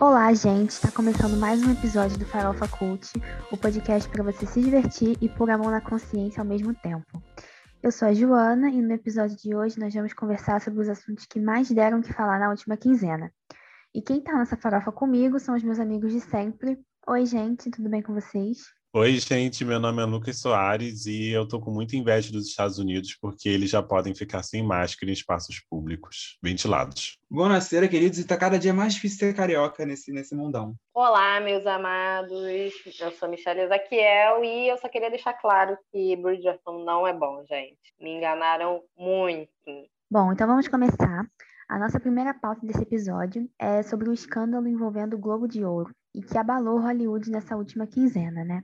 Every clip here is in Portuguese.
Olá, gente! Está começando mais um episódio do Farofa Cult, o podcast para você se divertir e pôr a mão na consciência ao mesmo tempo. Eu sou a Joana e no episódio de hoje nós vamos conversar sobre os assuntos que mais deram que falar na última quinzena. E quem está nessa farofa comigo são os meus amigos de sempre. Oi, gente, tudo bem com vocês? Oi, gente, meu nome é Lucas Soares e eu tô com muita inveja dos Estados Unidos porque eles já podem ficar sem máscara em espaços públicos, ventilados. Boa noite, queridos, e tá cada dia mais difícil ser carioca nesse, nesse mundão. Olá, meus amados, eu sou Michelle Ezaquiel e eu só queria deixar claro que Bridgerton não é bom, gente. Me enganaram muito. Bom, então vamos começar. A nossa primeira pauta desse episódio é sobre o escândalo envolvendo o Globo de Ouro e que abalou Hollywood nessa última quinzena, né?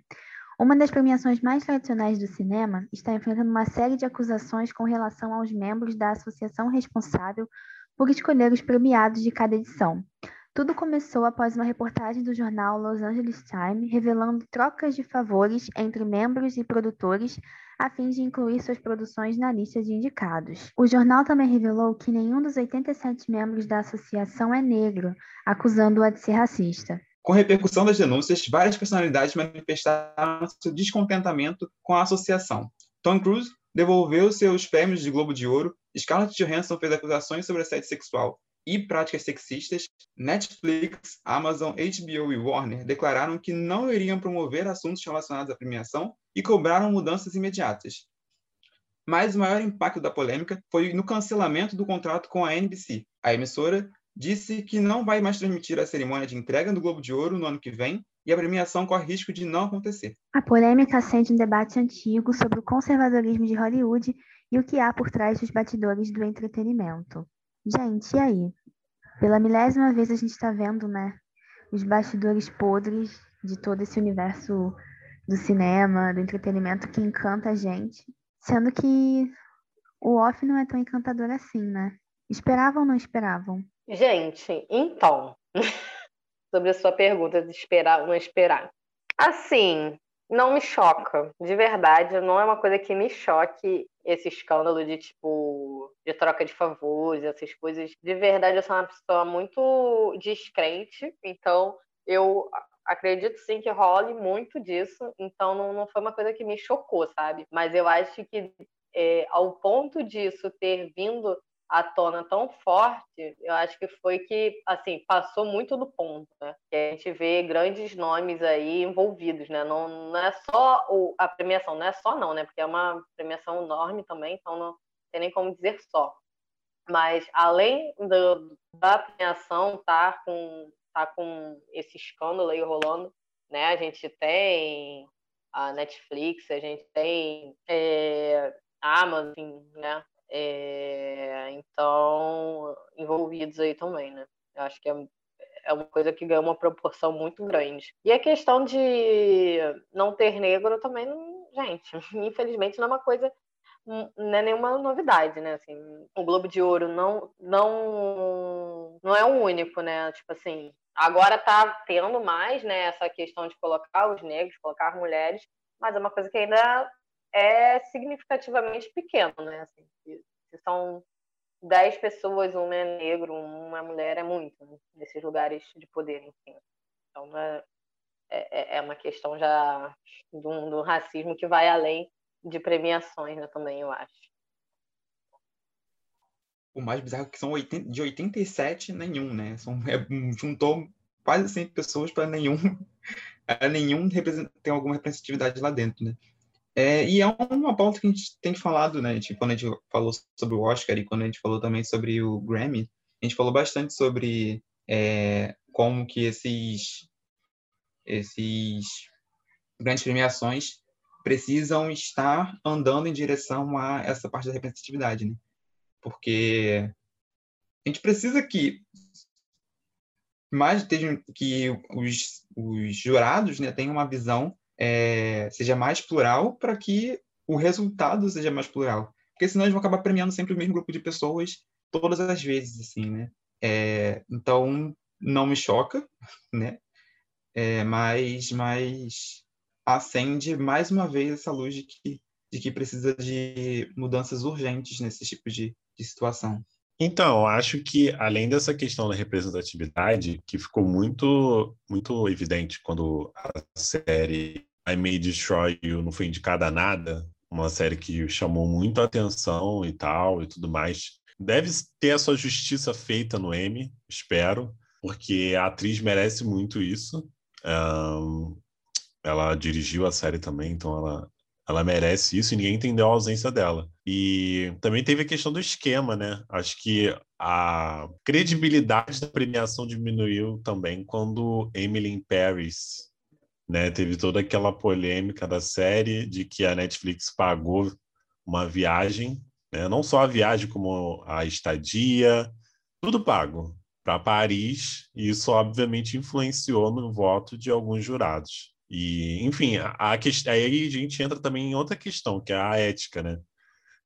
Uma das premiações mais tradicionais do cinema está enfrentando uma série de acusações com relação aos membros da associação responsável por escolher os premiados de cada edição. Tudo começou após uma reportagem do jornal Los Angeles Times revelando trocas de favores entre membros e produtores a fim de incluir suas produções na lista de indicados. O jornal também revelou que nenhum dos 87 membros da associação é negro, acusando-a de ser racista. Com repercussão das denúncias, várias personalidades manifestaram seu descontentamento com a associação. Tom Cruise devolveu seus prêmios de Globo de Ouro, Scarlett Johansson fez acusações sobre assédio sexual e práticas sexistas, Netflix, Amazon, HBO e Warner declararam que não iriam promover assuntos relacionados à premiação e cobraram mudanças imediatas. Mas o maior impacto da polêmica foi no cancelamento do contrato com a NBC. A emissora disse que não vai mais transmitir a cerimônia de entrega do Globo de Ouro no ano que vem e a premiação corre risco de não acontecer. A polêmica acende um debate antigo sobre o conservadorismo de Hollywood e o que há por trás dos batidores do entretenimento. Gente, e aí? Pela milésima vez a gente está vendo, né, os bastidores podres de todo esse universo do cinema, do entretenimento que encanta a gente, sendo que o off não é tão encantador assim, né? Esperavam ou não esperavam? Gente, então, sobre a sua pergunta de esperar ou não esperar. Assim, não me choca, de verdade, não é uma coisa que me choque esse escândalo de tipo de troca de favores, essas coisas. De verdade, eu sou uma pessoa muito descrente, então eu acredito sim que role muito disso, então não, não foi uma coisa que me chocou, sabe? Mas eu acho que é, ao ponto disso ter vindo à tona tão forte, eu acho que foi que, assim, passou muito do ponto, né? Que a gente vê grandes nomes aí envolvidos, né? Não, não é só o, a premiação, não é só não, né? Porque é uma premiação enorme também, então não tem nem como dizer só. Mas além do, da premiação tá com, tá com esse escândalo aí rolando, né? A gente tem a Netflix, a gente tem é, a Amazon, né? É, então, envolvidos aí também, né? Eu acho que é, é uma coisa que ganha uma proporção muito grande. E a questão de não ter negro também, gente, infelizmente não é uma coisa não é nenhuma novidade, né? Assim, o Globo de Ouro não não não é o único, né? Tipo assim, agora tá tendo mais, né, essa questão de colocar os negros, colocar mulheres, mas é uma coisa que ainda é significativamente pequeno, né? Assim, se são 10 pessoas, um é negro, uma mulher, é muito, né? nesses lugares de poder, enfim. Então, é, é, é uma questão já do, do, racismo que vai além de premiações, né, também, eu acho. O mais bizarro é que são 80, de 87, nenhum, né? São, é, juntou quase 100 pessoas para nenhum, nenhum tem alguma representatividade lá dentro, né? É, e é uma pauta que a gente tem falado, né? Tipo, quando a gente falou sobre o Oscar e quando a gente falou também sobre o Grammy, a gente falou bastante sobre é, como que esses, esses grandes premiações precisam estar andando em direção a essa parte da representatividade, né? Porque a gente precisa que mais que os, os jurados né, tenham uma visão é, seja mais plural para que o resultado seja mais plural. Porque senão eles vão acabar premiando sempre o mesmo grupo de pessoas todas as vezes, assim, né? É, então, não me choca, né? É, mas, mas acende mais uma vez essa luz de que, de que precisa de mudanças urgentes nesse tipo de, de situação. Então, acho que além dessa questão da representatividade, que ficou muito, muito evidente quando a série I May Destroy You não foi indicada a nada, uma série que chamou muito a atenção e tal e tudo mais. Deve ter a sua justiça feita no M, espero, porque a atriz merece muito isso. Um, ela dirigiu a série também, então ela, ela merece isso e ninguém entendeu a ausência dela. E também teve a questão do esquema, né? Acho que a credibilidade da premiação diminuiu também quando Emily in Paris, né? Teve toda aquela polêmica da série de que a Netflix pagou uma viagem, né? não só a viagem, como a estadia, tudo pago para Paris, e isso obviamente influenciou no voto de alguns jurados. E, enfim, a, a aí a gente entra também em outra questão, que é a ética, né?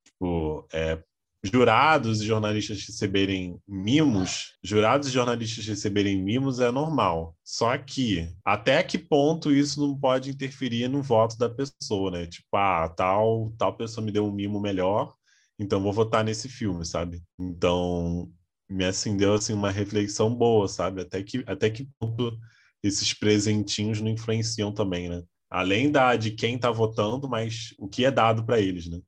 Tipo, é, jurados e jornalistas receberem mimos, jurados e jornalistas receberem mimos é normal. Só que até que ponto isso não pode interferir no voto da pessoa, né? Tipo, ah, tal, tal pessoa me deu um mimo melhor, então vou votar nesse filme, sabe? Então, me acendeu assim uma reflexão boa, sabe? Até que até que ponto esses presentinhos não influenciam também, né? Além da de quem está votando, mas o que é dado para eles, né?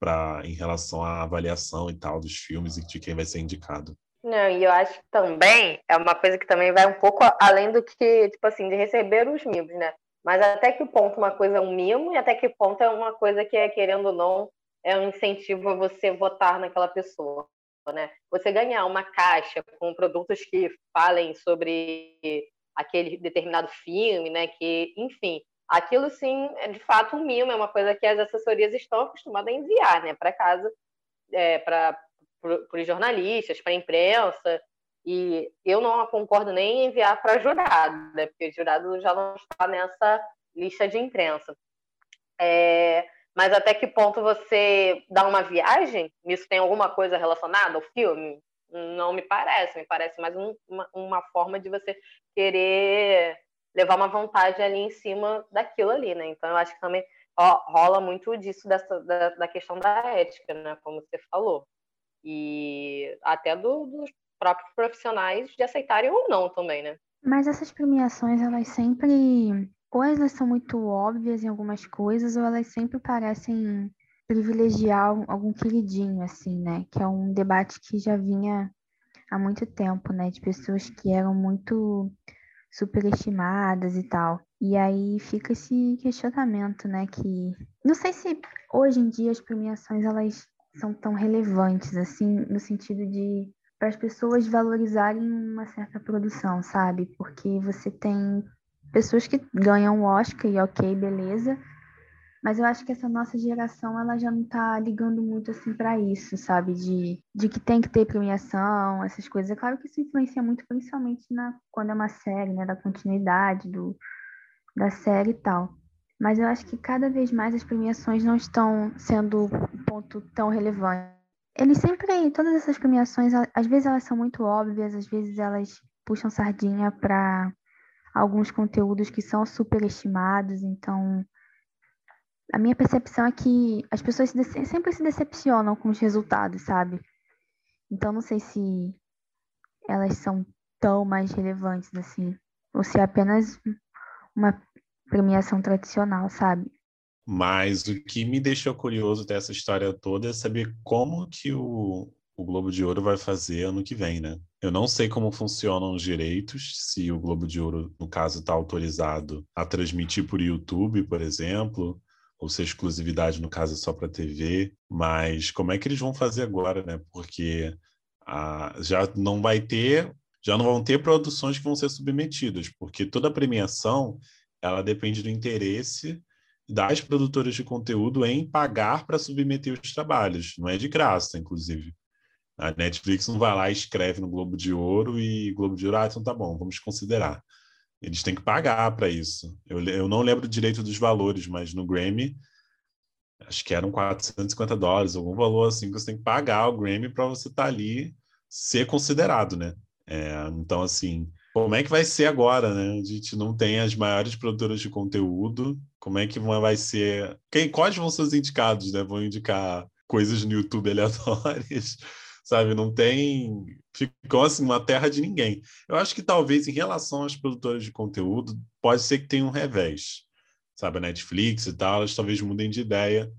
Para em relação à avaliação e tal dos filmes e de quem vai ser indicado. Não, e eu acho que também é uma coisa que também vai um pouco além do que, tipo assim, de receber os mimos, né? Mas até que ponto uma coisa é um mimo e até que ponto é uma coisa que é, querendo ou não, é um incentivo a você votar naquela pessoa, né? Você ganhar uma caixa com produtos que falem sobre aquele determinado filme, né? Que, enfim, aquilo sim é de fato um mimo, é uma coisa que as assessorias estão acostumadas a enviar, né? Para casa, é, para os jornalistas, para a imprensa. E eu não concordo nem em enviar para jurado, né? Porque o jurado já não está nessa lista de imprensa. É, mas até que ponto você dá uma viagem? Isso tem alguma coisa relacionada ao filme? Não me parece, me parece mais um, uma, uma forma de você querer levar uma vontade ali em cima daquilo ali, né? Então eu acho que também ó, rola muito disso dessa, da, da, questão da ética, né? Como você falou. E até do, dos próprios profissionais de aceitarem ou não também, né? Mas essas premiações, elas sempre. Ou elas são muito óbvias em algumas coisas, ou elas sempre parecem privilegiar algum queridinho, assim, né? Que é um debate que já vinha há muito tempo, né? De pessoas que eram muito superestimadas e tal. E aí fica esse questionamento, né? Que não sei se hoje em dia as premiações elas são tão relevantes, assim, no sentido de para as pessoas valorizarem uma certa produção, sabe? Porque você tem pessoas que ganham o Oscar e ok, beleza, mas eu acho que essa nossa geração, ela já não tá ligando muito, assim, para isso, sabe? De, de que tem que ter premiação, essas coisas. É claro que isso influencia muito, principalmente na, quando é uma série, né? Da continuidade do, da série e tal. Mas eu acho que cada vez mais as premiações não estão sendo um ponto tão relevante. Eles sempre, todas essas premiações, às vezes elas são muito óbvias, às vezes elas puxam sardinha para alguns conteúdos que são superestimados, então a minha percepção é que as pessoas se sempre se decepcionam com os resultados, sabe? Então não sei se elas são tão mais relevantes assim, ou se é apenas uma premiação tradicional, sabe? Mas o que me deixou curioso dessa história toda é saber como que o, o Globo de Ouro vai fazer ano que vem, né? Eu não sei como funcionam os direitos, se o Globo de Ouro, no caso, está autorizado a transmitir por YouTube, por exemplo, ou se a exclusividade, no caso, é só para TV, mas como é que eles vão fazer agora, né? Porque ah, já não vai ter, já não vão ter produções que vão ser submetidas, porque toda premiação ela depende do interesse das produtoras de conteúdo em pagar para submeter os trabalhos, não é de graça, inclusive. A Netflix não vai lá e escreve no Globo de Ouro e Globo de Ouro, ah, então tá bom, vamos considerar. Eles têm que pagar para isso. Eu, eu não lembro direito dos valores, mas no Grammy, acho que eram 450 dólares, algum valor assim, que você tem que pagar o Grammy para você estar tá ali, ser considerado, né? É, então, assim, como é que vai ser agora, né? A gente não tem as maiores produtoras de conteúdo. Como é que vai ser? Quem, quais vão ser os indicados, né? Vão indicar coisas no YouTube aleatórias sabe? Não tem. Ficou assim, uma terra de ninguém. Eu acho que talvez em relação aos produtores de conteúdo, pode ser que tenha um revés, sabe? A Netflix e tal, elas talvez mudem de ideia,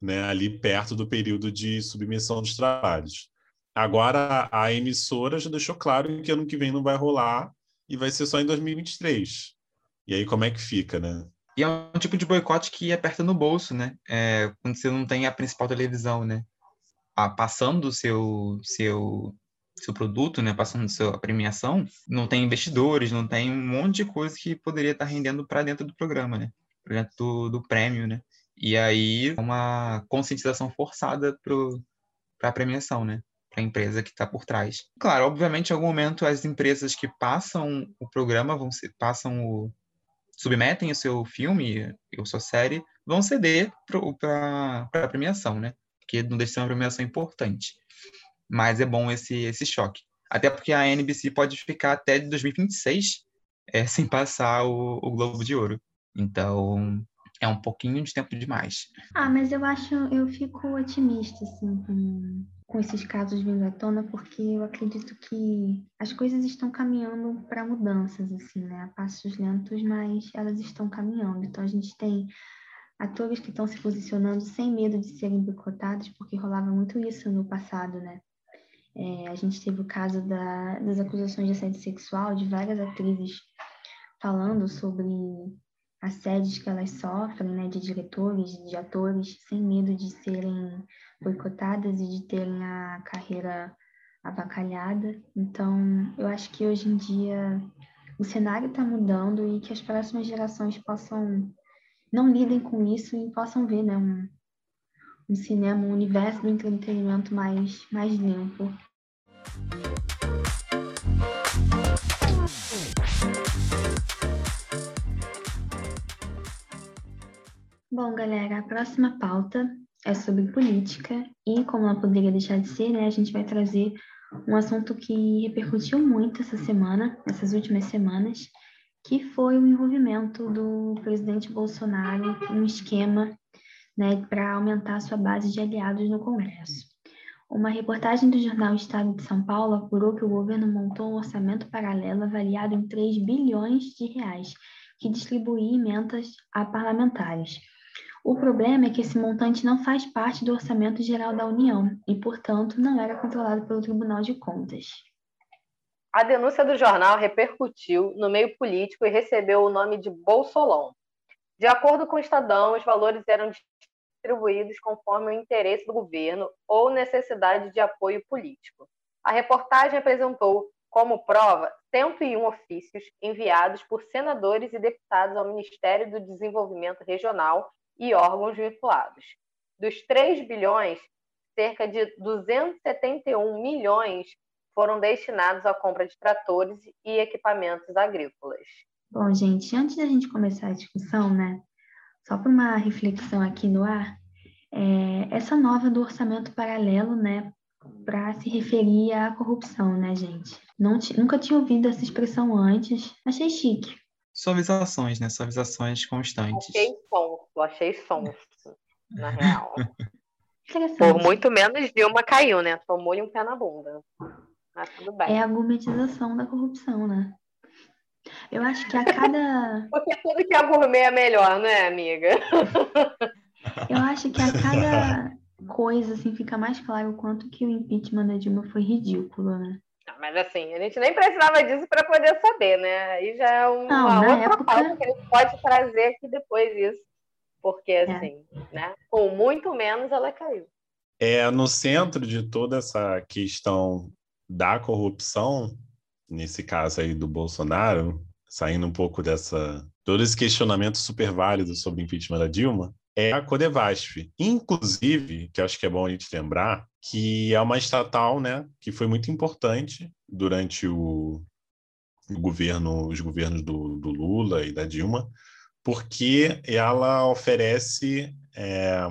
né? Ali perto do período de submissão dos trabalhos. Agora, a emissora já deixou claro que ano que vem não vai rolar e vai ser só em 2023. E aí, como é que fica, né? E é um tipo de boicote que aperta no bolso, né? É, quando você não tem a principal televisão, né? Ah, passando o seu, seu, seu produto, né? Passando a premiação, não tem investidores, não tem um monte de coisa que poderia estar rendendo para dentro do programa, né? Para dentro do, do prêmio, né? E aí, uma conscientização forçada para a premiação, né? Para a empresa que está por trás. Claro, obviamente, em algum momento, as empresas que passam o programa vão ser, passam o, submetem o seu filme ou sua série vão ceder para a premiação, né? Porque não deixa de ser uma premiação importante. Mas é bom esse, esse choque. Até porque a NBC pode ficar até 2026 é, sem passar o, o Globo de Ouro. Então, é um pouquinho de tempo demais. Ah, mas eu acho, eu fico otimista, assim, com, com esses casos vindo à tona, porque eu acredito que as coisas estão caminhando para mudanças, assim, né? A passos lentos, mas elas estão caminhando. Então a gente tem atores que estão se posicionando sem medo de serem boicotados, porque rolava muito isso no passado, né? É, a gente teve o caso da, das acusações de assédio sexual de várias atrizes falando sobre assédios que elas sofrem, né, de diretores, de atores, sem medo de serem boicotadas e de terem a carreira avacalhada. Então, eu acho que hoje em dia o cenário está mudando e que as próximas gerações possam não lidem com isso e possam ver, né, um, um cinema, um universo do entretenimento mais mais limpo. Bom, galera, a próxima pauta é sobre política e, como não poderia deixar de ser, né, a gente vai trazer um assunto que repercutiu muito essa semana, essas últimas semanas, que foi o envolvimento do presidente Bolsonaro em um esquema né, para aumentar sua base de aliados no Congresso. Uma reportagem do jornal Estado de São Paulo apurou que o governo montou um orçamento paralelo avaliado em 3 bilhões de reais, que distribuía emendas a parlamentares. O problema é que esse montante não faz parte do orçamento geral da União e, portanto, não era controlado pelo Tribunal de Contas. A denúncia do jornal repercutiu no meio político e recebeu o nome de Bolsolão. De acordo com o Estadão, os valores eram distribuídos conforme o interesse do governo ou necessidade de apoio político. A reportagem apresentou como prova 101 ofícios enviados por senadores e deputados ao Ministério do Desenvolvimento Regional e órgãos vinculados. Dos 3 bilhões, cerca de 271 milhões foram destinados à compra de tratores e equipamentos agrícolas. Bom, gente, antes da gente começar a discussão, né, só para uma reflexão aqui no ar, é, essa nova do orçamento paralelo, né, para se referir à corrupção, né, gente? Não, nunca tinha ouvido essa expressão antes, achei chique. Suavizações, né? Suavizações constantes. Achei sonso, achei sonso, na real. Por muito menos Dilma caiu, né? Tomou-lhe um pé na bunda. Mas tudo bem. É a gourmetização da corrupção, né? Eu acho que a cada. Porque tudo que é gourmet é melhor, né, amiga? Eu acho que a cada coisa, assim, fica mais claro o quanto que o impeachment da Dilma foi ridículo, né? Mas assim, a gente nem precisava disso para poder saber, né? Aí já é uma não, outra época... pauta que a gente pode trazer aqui depois isso. Porque, é. assim, é. né? Com muito menos ela caiu. É, no centro de toda essa questão da corrupção, nesse caso aí do Bolsonaro, saindo um pouco dessa. todo esse questionamento super válido sobre o impeachment da Dilma, é a Codevasf. Inclusive, que acho que é bom a gente lembrar, que é uma estatal, né, que foi muito importante durante o, o governo, os governos do, do, Lula e da Dilma, porque ela oferece é,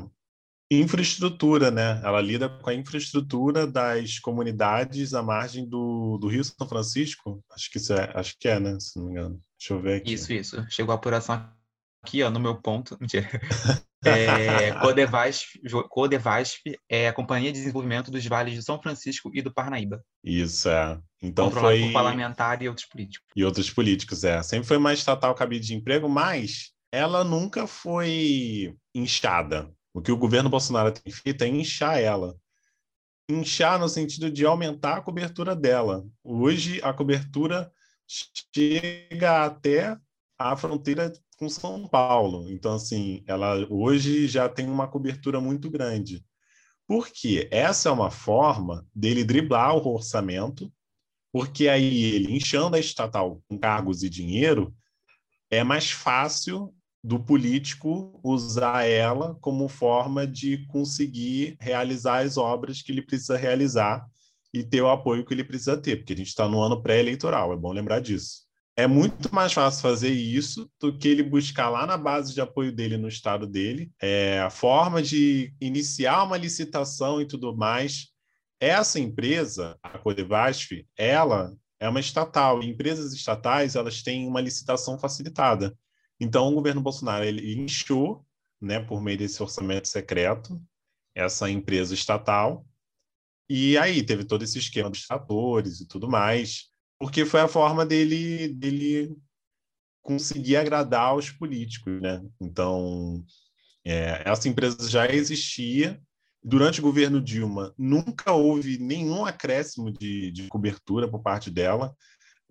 infraestrutura, né? Ela lida com a infraestrutura das comunidades à margem do, do Rio São Francisco. Acho que isso é, acho que é, né? Se não me engano. Deixa eu ver aqui. Isso, isso. Chegou a apuração aqui, ó, no meu ponto. Mentira. É, Codevasf, Codevasf é a Companhia de Desenvolvimento dos Vales de São Francisco e do Parnaíba. Isso, é. Então foi... por parlamentar e outros políticos. E outros políticos, é. Sempre foi uma estatal cabide de emprego, mas ela nunca foi inchada. O que o governo Bolsonaro tem feito é inchar ela. Inchar no sentido de aumentar a cobertura dela. Hoje, a cobertura chega até a fronteira com São Paulo. Então, assim, ela hoje já tem uma cobertura muito grande. Porque essa é uma forma dele driblar o orçamento, porque aí ele, inchando a estatal com cargos e dinheiro, é mais fácil do político usar ela como forma de conseguir realizar as obras que ele precisa realizar e ter o apoio que ele precisa ter, porque a gente está no ano pré-eleitoral, é bom lembrar disso é muito mais fácil fazer isso do que ele buscar lá na base de apoio dele no estado dele, é, a forma de iniciar uma licitação e tudo mais. Essa empresa, a Codevasf, ela é uma estatal. E empresas estatais, elas têm uma licitação facilitada. Então, o governo Bolsonaro ele inchou, né, por meio desse orçamento secreto, essa empresa estatal. E aí teve todo esse esquema dos tratores e tudo mais porque foi a forma dele, dele conseguir agradar os políticos, né? Então, é, essa empresa já existia. Durante o governo Dilma, nunca houve nenhum acréscimo de, de cobertura por parte dela,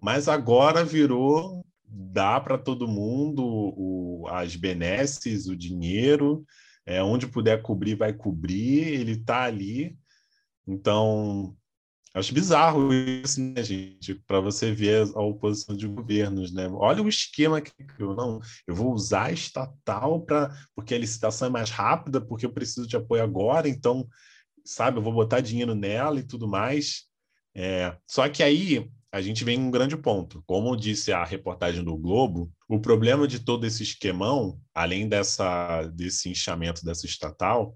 mas agora virou dá para todo mundo o, as benesses, o dinheiro, é, onde puder cobrir, vai cobrir, ele está ali. Então, Acho bizarro isso, né, gente? Para você ver a oposição de governos, né? Olha o esquema que eu não, eu vou usar a estatal para porque a licitação é mais rápida, porque eu preciso de apoio agora, então, sabe, eu vou botar dinheiro nela e tudo mais. É, só que aí a gente vem um grande ponto. Como disse a reportagem do Globo, o problema de todo esse esquemão, além dessa desse inchamento dessa estatal,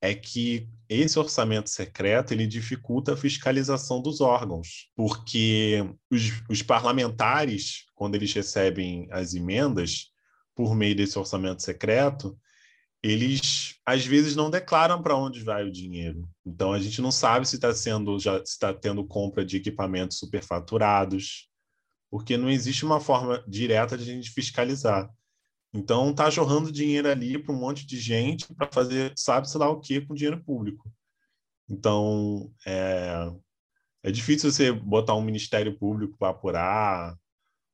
é que esse orçamento secreto ele dificulta a fiscalização dos órgãos, porque os, os parlamentares, quando eles recebem as emendas por meio desse orçamento secreto, eles às vezes não declaram para onde vai o dinheiro. Então a gente não sabe se está sendo já está tendo compra de equipamentos superfaturados, porque não existe uma forma direta de a gente fiscalizar. Então, tá jorrando dinheiro ali para um monte de gente para fazer, sabe-se lá o que com dinheiro público. Então, é, é difícil você botar um Ministério Público para apurar,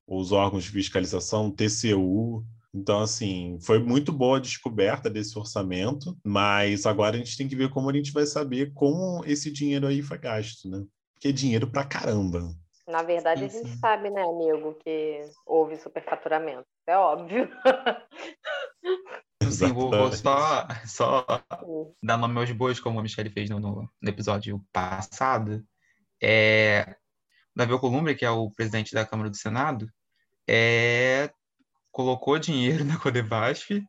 os órgãos de fiscalização, TCU. Então, assim, foi muito boa a descoberta desse orçamento, mas agora a gente tem que ver como a gente vai saber como esse dinheiro aí foi gasto, né? Porque é dinheiro para caramba. Na verdade, a gente sabe, né, amigo, que houve superfaturamento. É óbvio. Sim, vou, vou, só, só dar nome aos bois, como a Michelle fez no, no, episódio passado. É, Davi Alcolumbre, que é o presidente da Câmara do Senado, é, colocou dinheiro na Codevasf,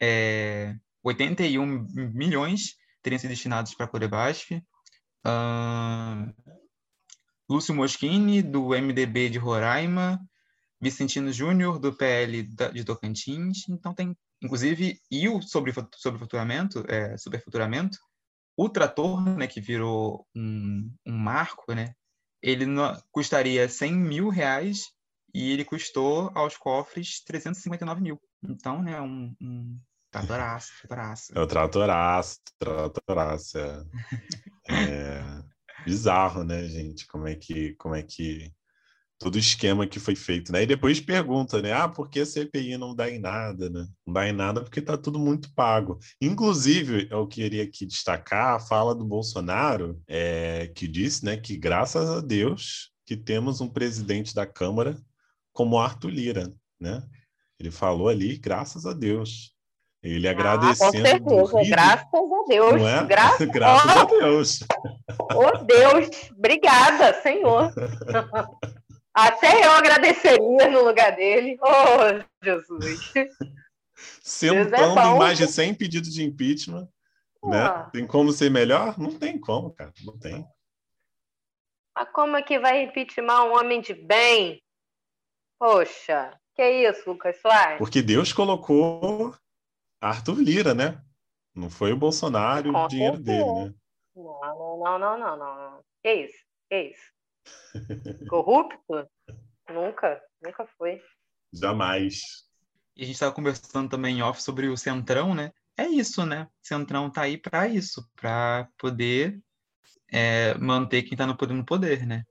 é, 81 milhões teriam sido destinados para a Codevasf, Lúcio Moschini, do MDB de Roraima, Vicentino Júnior, do PL de Tocantins. Então tem, inclusive, e o sobre, sobre faturamento, é, superfaturamento, o trator, né, que virou um, um marco, né, ele custaria 100 mil reais e ele custou aos cofres 359 mil. Então, né, um, um tratoraço, tratoraço. É o tratoraço, tratoraço, é. é bizarro, né, gente? Como é que, como é que todo o esquema que foi feito, né? E depois pergunta, né? Ah, por que a CPI não dá em nada, né? Não dá em nada porque está tudo muito pago. Inclusive, eu queria aqui destacar a fala do Bolsonaro, é, que disse, né, que graças a Deus que temos um presidente da Câmara como Arthur Lira, né? Ele falou ali, graças aUs. Ele ah, agradecendo. Com certeza, graças a Deus. É? Gra... graças a Deus. Oh Deus, obrigada, Senhor. Até eu agradeceria no lugar dele. Oh, Jesus. Sentando é mais de 100 pedidos de impeachment. Né? Tem como ser melhor? Não tem como, cara. Não tem. Mas como é que vai impeachment um homem de bem? Poxa. Que isso, Lucas Soares? Porque Deus colocou Arthur Lira, né? Não foi o Bolsonaro e o dinheiro dele, né? Não, não, não, não, não. Que isso? Que isso? Corrupto? nunca, nunca foi. Jamais. E a gente estava conversando também em off sobre o Centrão, né? É isso, né? O Centrão tá aí para isso, para poder é, manter quem está no poder no poder, né?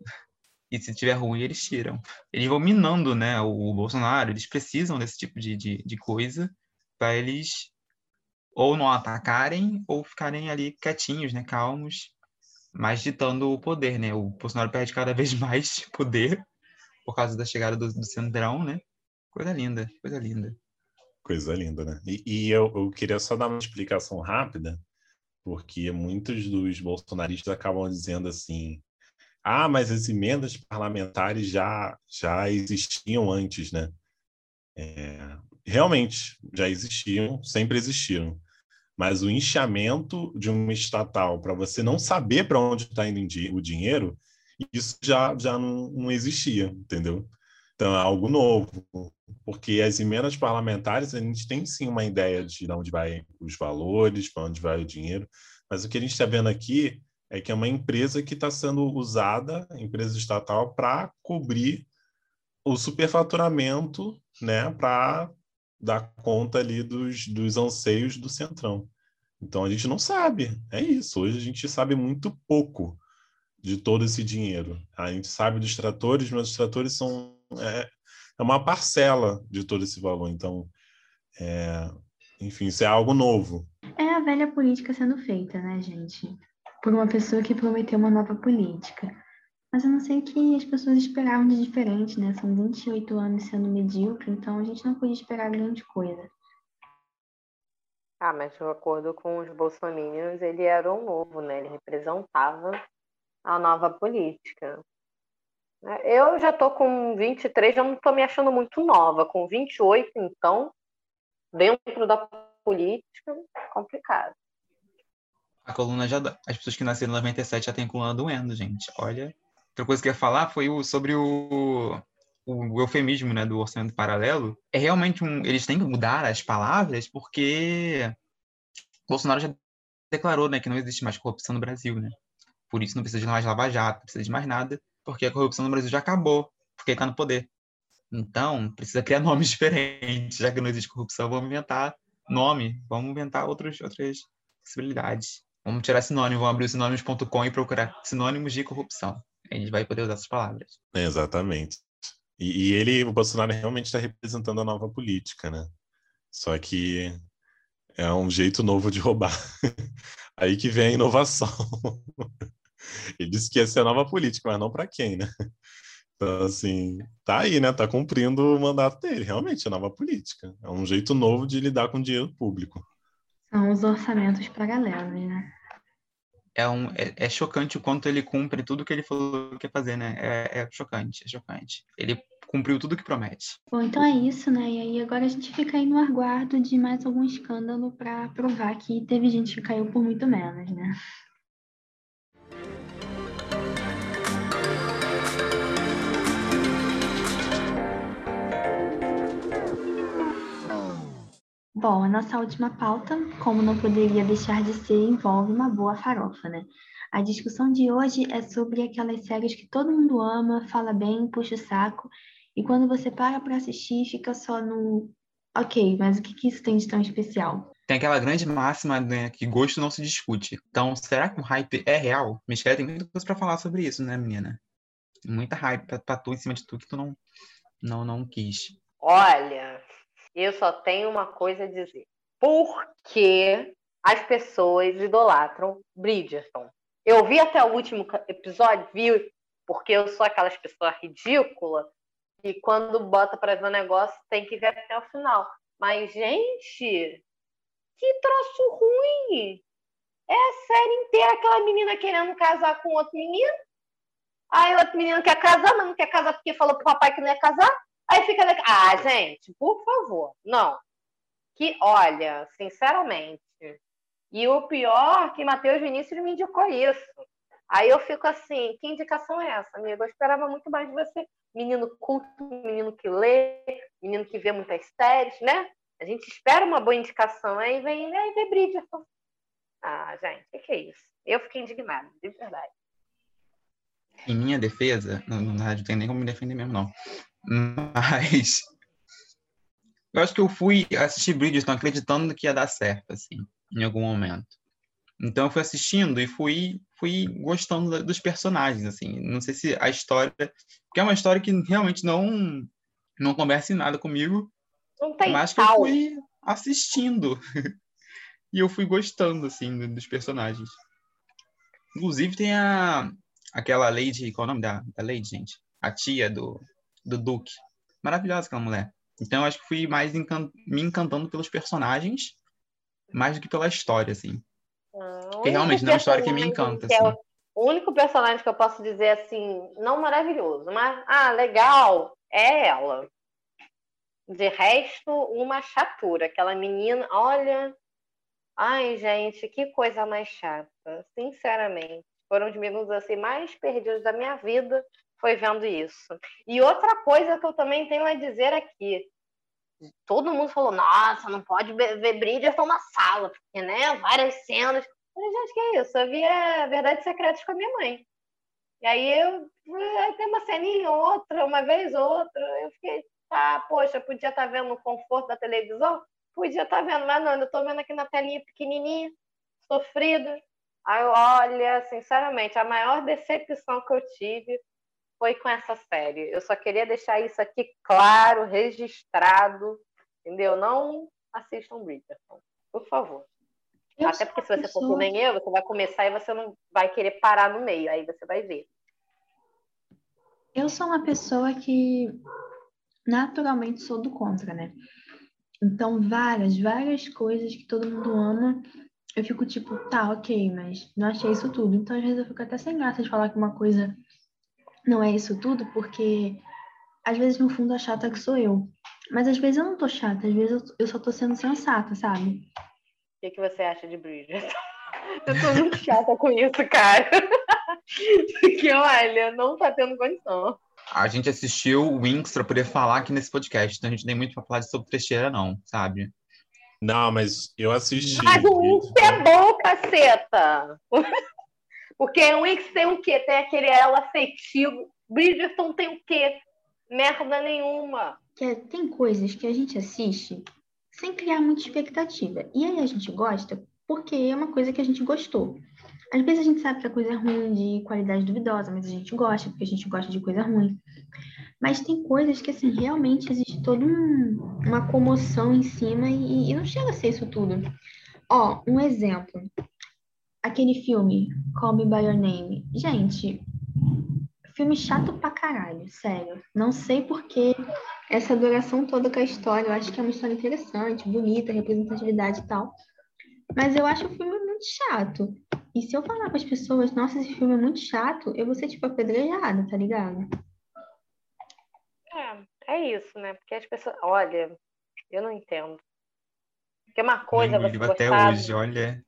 E se tiver ruim, eles tiram. Eles vão minando, né? O Bolsonaro, eles precisam desse tipo de, de, de coisa para eles ou não atacarem ou ficarem ali quietinhos, né? Calmos, mas ditando o poder, né? O Bolsonaro perde cada vez mais poder por causa da chegada do, do Centrão, né? Coisa linda, coisa linda. Coisa linda, né? E, e eu, eu, queria só dar uma explicação rápida, porque muitos dos bolsonaristas acabam dizendo assim: ah, mas as emendas parlamentares já, já existiam antes, né? É, realmente, já existiam, sempre existiram. Mas o inchamento de uma estatal para você não saber para onde está indo o dinheiro, isso já, já não, não existia, entendeu? Então, é algo novo, porque as emendas parlamentares, a gente tem sim uma ideia de onde vai os valores, para onde vai o dinheiro, mas o que a gente está vendo aqui é que é uma empresa que está sendo usada, empresa estatal, para cobrir o superfaturamento, né, para dar conta ali dos, dos anseios do Centrão. Então, a gente não sabe, é isso. Hoje a gente sabe muito pouco de todo esse dinheiro. A gente sabe dos tratores, mas os tratores são é, é uma parcela de todo esse valor. Então, é, enfim, isso é algo novo. É a velha política sendo feita, né, gente? Por uma pessoa que prometeu uma nova política. Mas eu não sei o que as pessoas esperavam de diferente, né? São 28 anos sendo medíocre, então a gente não podia esperar grande coisa. Ah, mas de acordo com os bolsominions, ele era o novo, né? Ele representava a nova política. Eu já tô com 23, já não tô me achando muito nova. Com 28, então, dentro da política, complicado. A coluna já. As pessoas que nasceram em 97 já têm coluna doendo, gente. Olha. Outra coisa que eu ia falar foi o, sobre o, o eufemismo né, do orçamento paralelo. É realmente um. Eles têm que mudar as palavras porque Bolsonaro já declarou né, que não existe mais corrupção no Brasil, né? Por isso não precisa de mais Lava Jato, não precisa de mais nada, porque a corrupção no Brasil já acabou, porque está no poder. Então, precisa criar nomes diferentes. Já que não existe corrupção, vamos inventar nome, vamos inventar outros, outras possibilidades. Vamos tirar sinônimo, vamos abrir o sinônimos.com e procurar sinônimos de corrupção. A gente vai poder usar essas palavras. exatamente. E, e, ele, o Bolsonaro, realmente está representando a nova política, né? Só que é um jeito novo de roubar. Aí que vem a inovação. Ele disse que ia ser a nova política, mas não para quem, né? Então, assim, tá aí, né? Tá cumprindo o mandato dele. Realmente, é nova política. É um jeito novo de lidar com dinheiro público. São os orçamentos paralelos, né? É, um, é, é, chocante o quanto ele cumpre tudo que ele falou que ia fazer, né? É, é chocante, é chocante. Ele cumpriu tudo que promete. Bom, então é isso, né? E aí agora a gente fica aí no aguardo de mais algum escândalo para provar que teve gente que caiu por muito menos, né? Bom, a nossa última pauta, como não poderia deixar de ser, envolve uma boa farofa, né? A discussão de hoje é sobre aquelas séries que todo mundo ama, fala bem, puxa o saco, e quando você para para assistir, fica só no. Ok, mas o que, que isso tem de tão especial? Tem aquela grande máxima, né, que gosto não se discute. Então, será que o hype é real? Michelle tem muita coisa para falar sobre isso, né, menina? Muita hype pra, pra tu em cima de tu que tu não, não, não quis. Olha, eu só tenho uma coisa a dizer. Por que as pessoas idolatram Bridgerton? Eu vi até o último episódio, vi, porque eu sou aquelas pessoas ridículas que quando bota para ver o negócio tem que ver até o final. Mas, gente, que troço ruim! É a série inteira aquela menina querendo casar com outro menino. Aí outro menino quer casar, mas não quer casar porque falou pro papai que não ia casar. Aí fica daqui. Ah, gente, por favor, não. Que, olha, sinceramente. E o pior que Matheus Vinícius me indicou isso. Aí eu fico assim, que indicação é essa, amigo? Eu esperava muito mais de você. Menino culto, menino que lê, menino que vê muitas séries, né? A gente espera uma boa indicação, aí vem, aí vem Bridgerton. Ah, gente, o que, que é isso? Eu fiquei indignada, de verdade. Em minha defesa, não, não tem nem como me defender mesmo, não. Mas eu acho que eu fui assistir Bridgerton acreditando que ia dar certo, assim, em algum momento. Então eu fui assistindo e fui, fui gostando dos personagens, assim. Não sei se a história... Porque é uma história que realmente não, não conversa em nada comigo. Não tem mas que eu fui assistindo. e eu fui gostando, assim, dos personagens. Inclusive tem a... Aquela Lady... Qual é o nome da, da Lady, gente? A tia do, do Duke. Maravilhosa aquela mulher. Então, eu acho que fui mais encan... me encantando pelos personagens mais do que pela história, assim. Ah, Porque realmente não é uma história que me encanta. Que é assim. o único personagem que eu posso dizer assim, não maravilhoso, mas ah, legal, é ela. De resto, uma chatura. Aquela menina, olha. Ai, gente, que coisa mais chata. Sinceramente. Foram os minutos assim mais perdidos da minha vida foi vendo isso. E outra coisa que eu também tenho a dizer aqui. Todo mundo falou, nossa, não pode ver Bridgerton na sala, porque, né, várias cenas. Eu falei, gente, que é isso? Eu via Verdades Secretas com a minha mãe. E aí eu aí tem uma ceninha, outra, uma vez outra. Eu fiquei, tá, poxa, podia estar tá vendo no conforto da televisão? Podia estar tá vendo, mas não, eu estou vendo aqui na telinha pequenininha, sofrida. Aí, olha, sinceramente, a maior decepção que eu tive foi com essa série. Eu só queria deixar isso aqui claro, registrado, entendeu? Não assistam Bridgerton, por favor. Eu Até porque se você for que nem eu, você vai começar e você não vai querer parar no meio, aí você vai ver. Eu sou uma pessoa que naturalmente sou do contra, né? Então, várias, várias coisas que todo mundo ama, eu fico tipo, tá, ok, mas não achei isso tudo. Então, às vezes eu fico até sem graça de falar que uma coisa não é isso tudo, porque às vezes no fundo a chata que sou eu. Mas às vezes eu não tô chata, às vezes eu, eu só tô sendo sensata, sabe? O que, que você acha de Bridget? Eu tô muito chata com isso, cara. Porque, olha, não tá tendo condição. A gente assistiu o Winx pra poder falar aqui nesse podcast, então a gente nem muito pra falar sobre trecheira, não, sabe? Não, mas eu assisti. Mas o Winx é bom, caceta! Porque o Wix tem o quê? Tem aquele ela afetivo. Bridgerton tem o quê? Merda nenhuma. Que tem coisas que a gente assiste sem criar muita expectativa. E aí a gente gosta porque é uma coisa que a gente gostou. Às vezes a gente sabe que a coisa é ruim, de qualidade duvidosa, mas a gente gosta, porque a gente gosta de coisa ruim. Mas tem coisas que, assim, realmente existe toda um, uma comoção em cima e, e não chega a ser isso tudo. Ó, um exemplo aquele filme, Call Me By Your Name. Gente, filme chato pra caralho, sério. Não sei por que essa duração toda com a história. Eu acho que é uma história interessante, bonita, representatividade e tal. Mas eu acho o filme muito chato. E se eu falar para as pessoas, nossa, esse filme é muito chato, eu vou ser tipo apedrejada, tá ligado? É, é isso, né? Porque as pessoas. Olha, eu não entendo. Porque uma coisa eu você até hoje, olha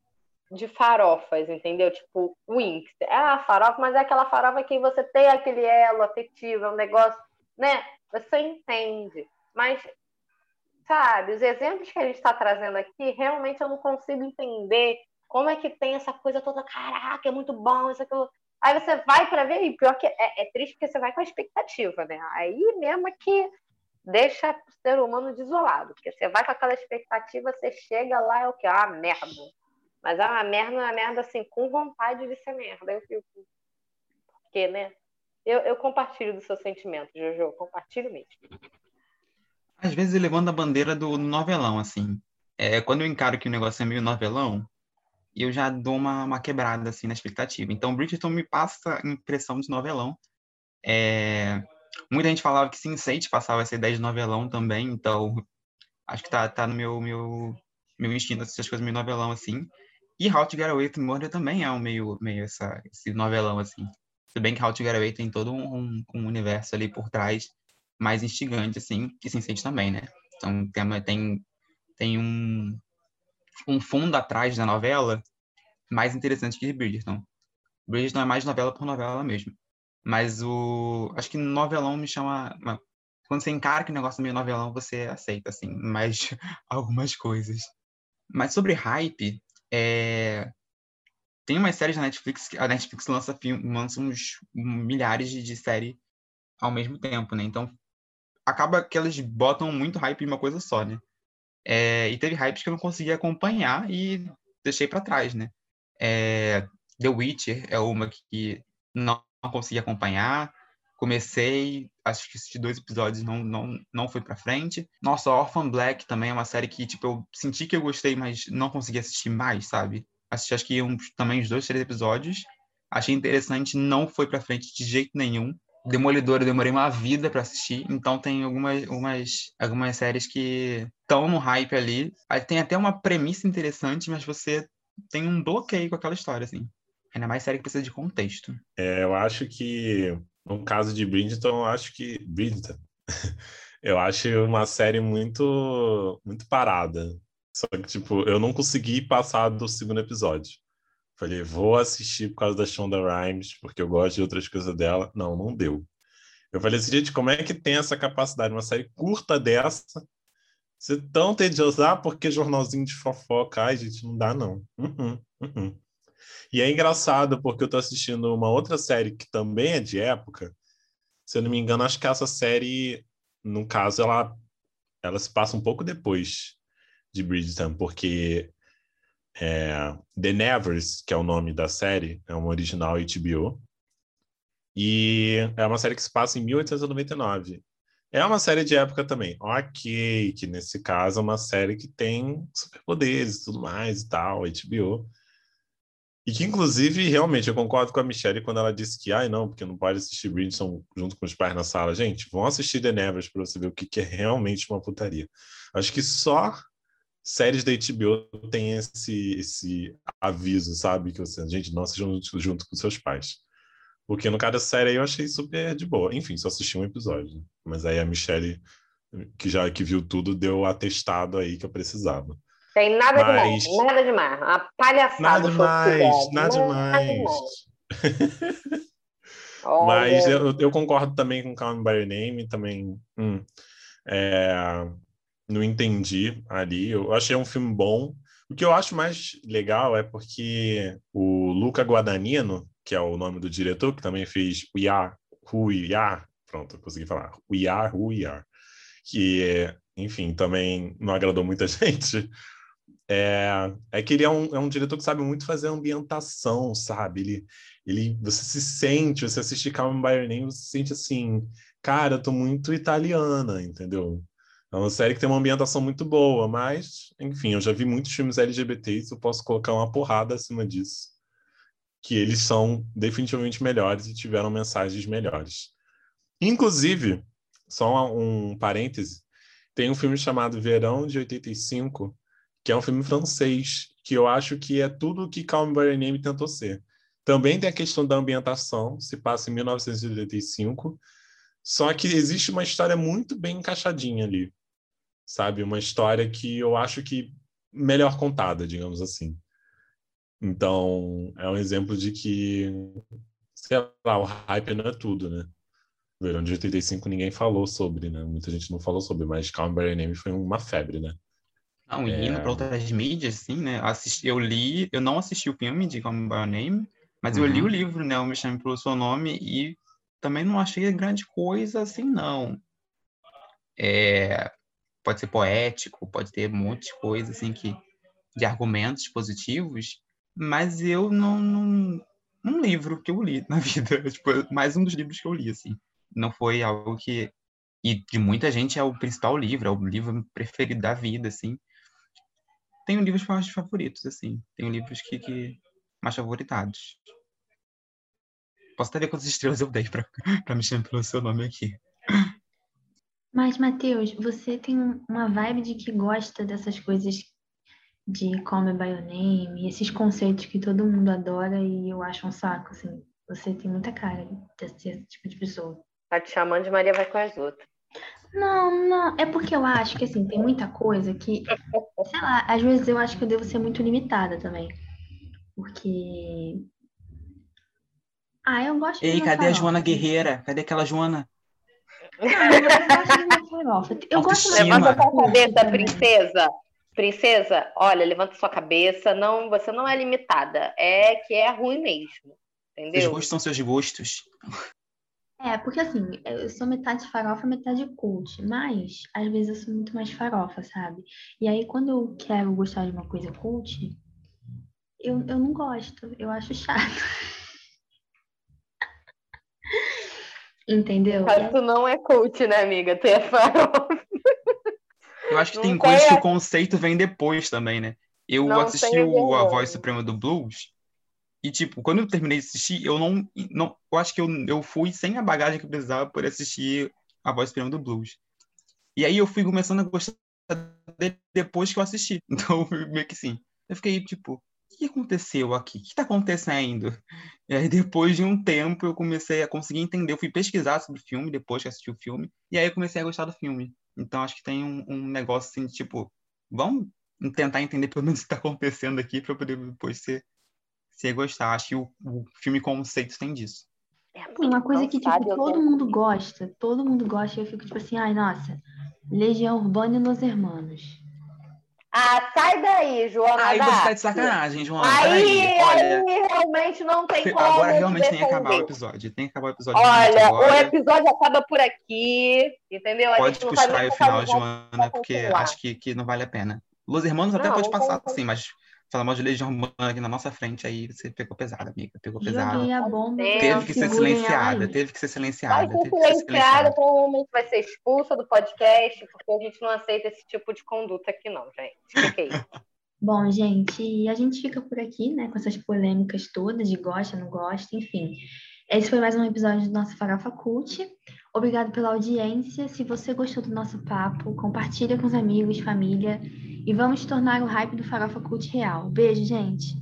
de farofas, entendeu? Tipo, Winx. É a farofa, mas é aquela farofa que você tem aquele elo afetivo, é um negócio, né? Você entende. Mas, sabe, os exemplos que a gente está trazendo aqui, realmente eu não consigo entender como é que tem essa coisa toda, caraca, é muito bom, isso, aquilo. Aí você vai para ver, e pior que é, é, triste porque você vai com a expectativa, né? Aí mesmo é que deixa o ser humano desolado, porque você vai com aquela expectativa, você chega lá, é o que? Ah, merda mas é uma merda, uma merda assim, com vontade de ser merda. Eu fico. Porque, né? Eu, eu compartilho do seu sentimento, Jojo, compartilho mesmo. Às vezes levando a bandeira do novelão, assim. É, quando eu encaro que o negócio é meio novelão, eu já dou uma, uma quebrada, assim, na expectativa. Então, Bridgerton me passa a impressão de novelão. É... Muita gente falava que Sense8 passava essa ideia de novelão também, então acho que tá, tá no meu, meu, meu instinto assistir as coisas meio novelão, assim. E How to Get Away with Murder também é um meio, meio essa, esse novelão, assim. Se bem que How to Get Away tem todo um, um universo ali por trás mais instigante, assim, que Sense8 também, né? Então tem, tem um, um fundo atrás da novela mais interessante que Bridgerton. Bridgerton é mais novela por novela mesmo. Mas o. Acho que novelão me chama. quando você encara que o negócio é meio novelão, você aceita, assim, mais algumas coisas. Mas sobre hype, é... tem umas séries na Netflix, a Netflix lança, lança uns milhares de, de séries ao mesmo tempo, né? Então, acaba que elas botam muito hype em uma coisa só, né? É... e teve hypes que eu não conseguia acompanhar e deixei para trás, né? É... The Witcher é uma que não consegui acompanhar. Comecei, acho que assisti dois episódios, não, não, não fui pra frente. Nossa, Orphan Black também é uma série que, tipo, eu senti que eu gostei, mas não consegui assistir mais, sabe? Assisti, acho que uns, também uns dois, três episódios. Achei interessante, não foi pra frente de jeito nenhum. Demolidor, eu demorei uma vida para assistir, então tem algumas, algumas, algumas séries que estão no hype ali. Tem até uma premissa interessante, mas você tem um bloqueio com aquela história, assim. Ainda mais série que precisa de contexto. É, eu acho que, no caso de Bridgerton, eu acho que. Bridgerton. eu acho uma série muito, muito parada. Só que, tipo, eu não consegui passar do segundo episódio. Falei, vou assistir por causa da Shonda Rhimes, porque eu gosto de outras coisas dela. Não, não deu. Eu falei assim, gente, como é que tem essa capacidade? Uma série curta dessa, ser tão tediosa, ah, porque jornalzinho de fofoca, ai, gente, não dá não. Uhum, uhum. E é engraçado porque eu tô assistindo uma outra série que também é de época. Se eu não me engano, acho que essa série, no caso, ela, ela se passa um pouco depois de Bridgerton, porque é, The Nevers, que é o nome da série, é uma original HBO. E é uma série que se passa em 1899. É uma série de época também. Ok, que nesse caso é uma série que tem superpoderes e tudo mais e tal, HBO. E que, inclusive, realmente, eu concordo com a Michelle quando ela disse que, ai, não, porque não pode assistir Bridgerton junto com os pais na sala. Gente, vão assistir The Nevers para você ver o que, que é realmente uma putaria. Acho que só séries da HBO tem esse, esse aviso, sabe? Que você, gente, não assistam junto, junto com seus pais. Porque no caso da série aí eu achei super de boa. Enfim, só assisti um episódio. Mas aí a Michelle, que já que viu tudo, deu o atestado aí que eu precisava. Tem nada Mas... demais, nada demais. Uma palhaçada. Nada demais, nada demais. Mas eu, eu, concordo também com Calm By Your Name, também hum, é, não entendi ali. Eu achei um filme bom. O que eu acho mais legal é porque o Luca Guadagnino, que é o nome do diretor, que também fez We Are Who We Are, pronto, consegui falar, We Are Who We Are, que, enfim, também não agradou muita gente, é, é que ele é um, é um diretor que sabe muito fazer ambientação, sabe? Ele, ele, você se sente, você assiste Calm By você se sente assim, cara, eu tô muito italiana, entendeu? É uma série que tem uma ambientação muito boa, mas, enfim, eu já vi muitos filmes LGBTs, eu posso colocar uma porrada acima disso. Que eles são definitivamente melhores e tiveram mensagens melhores. Inclusive, só um parêntese, tem um filme chamado Verão de 85, que é um filme francês, que eu acho que é tudo o que Calm By Your Name tentou ser. Também tem a questão da ambientação, se passa em 1985, só que existe uma história muito bem encaixadinha ali, sabe? Uma história que eu acho que melhor contada, digamos assim. Então, é um exemplo de que, sei lá, o hype não é tudo, né? Verão de 85 ninguém falou sobre, né? Muita gente não falou sobre, mas Calm By Your Name foi uma febre, né? Não, e indo para outras mídias, assim, né? Assisti, eu li, eu não assisti o filme de Come By Your Name, mas uhum. eu li o livro, né? O Me Chame Pelo Seu Nome, e também não achei grande coisa assim, não. É, pode ser poético, pode ter um monte de coisa, assim, que, de argumentos positivos, mas eu não, não um livro que eu li na vida, tipo, mais um dos livros que eu li, assim. Não foi algo que e de muita gente é o principal livro, é o livro preferido da vida, assim tenho livros mais favoritos, assim. Tenho livros que, que mais favoritados. Posso até ver quantas estrelas eu dei para me chamar pelo seu nome aqui. Mas, Matheus, você tem uma vibe de que gosta dessas coisas de Call Me By Your Name, esses conceitos que todo mundo adora e eu acho um saco, assim. Você tem muita cara de ser esse tipo de pessoa. Tá te chamando de Maria vai com as outras. Não, não, é porque eu acho que assim, tem muita coisa que, sei lá, às vezes eu acho que eu devo ser muito limitada também. Porque. Ah, eu gosto Ei, cadê a Joana Guerreira? Cadê aquela Joana? Não, eu gosto de farofa. Eu gosto de. Levanta sua cabeça, princesa. Princesa, olha, levanta sua cabeça. Não, você não é limitada. É que é ruim mesmo. Seus Entendeu? gostos são seus gostos. É, porque assim, eu sou metade farofa, metade cult, mas às vezes eu sou muito mais farofa, sabe? E aí quando eu quero gostar de uma coisa cult, eu, eu não gosto, eu acho chato. Entendeu? Mas tu não é coach, né, amiga? Tu é farofa. Eu acho que Não tem coisas que a- o conceito vem depois também, né? Eu Não assisti o A. Voz Suprema do Blues e, tipo, quando eu terminei de assistir, eu não... não eu acho que eu, eu fui sem a bagagem que eu precisava por assistir A Voz Suprema do Blues. E aí eu fui começando a gostar dele depois que eu assisti. Então, meio que sim. Eu fiquei, tipo, o que aconteceu aqui? O que tá acontecendo? E aí, depois de um tempo, eu comecei a conseguir entender. Eu fui pesquisar sobre o filme depois que assisti o filme. E aí eu comecei a gostar do filme. Então, acho que tem um, um negócio assim, tipo, vamos tentar entender pelo menos o que está acontecendo aqui para poder depois ser, ser gostar. Acho que o, o filme conceito tem disso. É Uma coisa que, tipo, todo mundo gosta, todo mundo gosta, e eu fico tipo assim, ai, nossa, Legião Urbana e Los Hermanos. Ah, sai daí, Joana. Aí você tá de sacanagem, Joana. Aí, olha. aí realmente não tem como. Agora te realmente tem que acabar o episódio. Tem que acabar o episódio. Olha, o episódio acaba por aqui, entendeu? A Pode puxar aí o final, Joana, porque acho que, que não vale a pena. Los Hermanos até Não, pode não passar, sim, mas falar mal de Legião Urbana aqui na nossa frente, aí você pegou pesado, amiga. Pegou pesado. Joguei a bomba. Teve Teve que ser silenciada, teve que ser Vai silenciada. que ser silenciada, provavelmente vai ser expulsa do podcast, porque a gente não aceita esse tipo de conduta aqui, não, gente. Fica aí. Bom, gente, e a gente fica por aqui, né, com essas polêmicas todas de gosta, não gosta, enfim. Esse foi mais um episódio do nosso Farofa Cult. Obrigado pela audiência. Se você gostou do nosso papo, compartilha com os amigos, família e vamos tornar o hype do Farofa Cult real. Beijo, gente.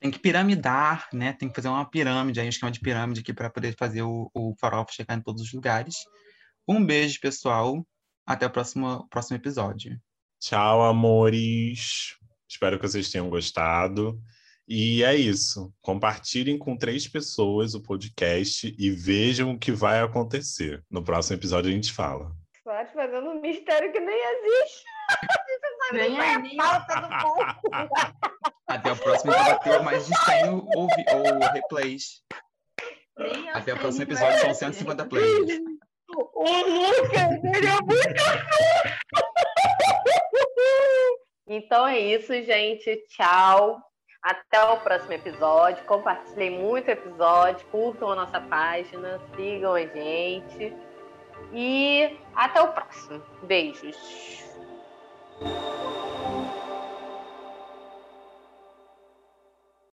Tem que piramidar, né? Tem que fazer uma pirâmide, aí um esquema de pirâmide aqui para poder fazer o, o farofa chegar em todos os lugares. Um beijo, pessoal. Até o próximo, próximo episódio. Tchau, amores. Espero que vocês tenham gostado. E é isso. Compartilhem com três pessoas o podcast e vejam o que vai acontecer. No próximo episódio a gente fala. Pode fazendo um mistério que nem existe. Nem Qual é a pauta do povo? Até o próximo vai ter mais de 100 ouvi, ou replays. Nem Até o próximo episódio são ser. 150 plays. O Lucas, ele é muito Então é isso, gente. Tchau. Até o próximo episódio. Compartilhem muito o episódio, curtam a nossa página, sigam a gente. E até o próximo. Beijos.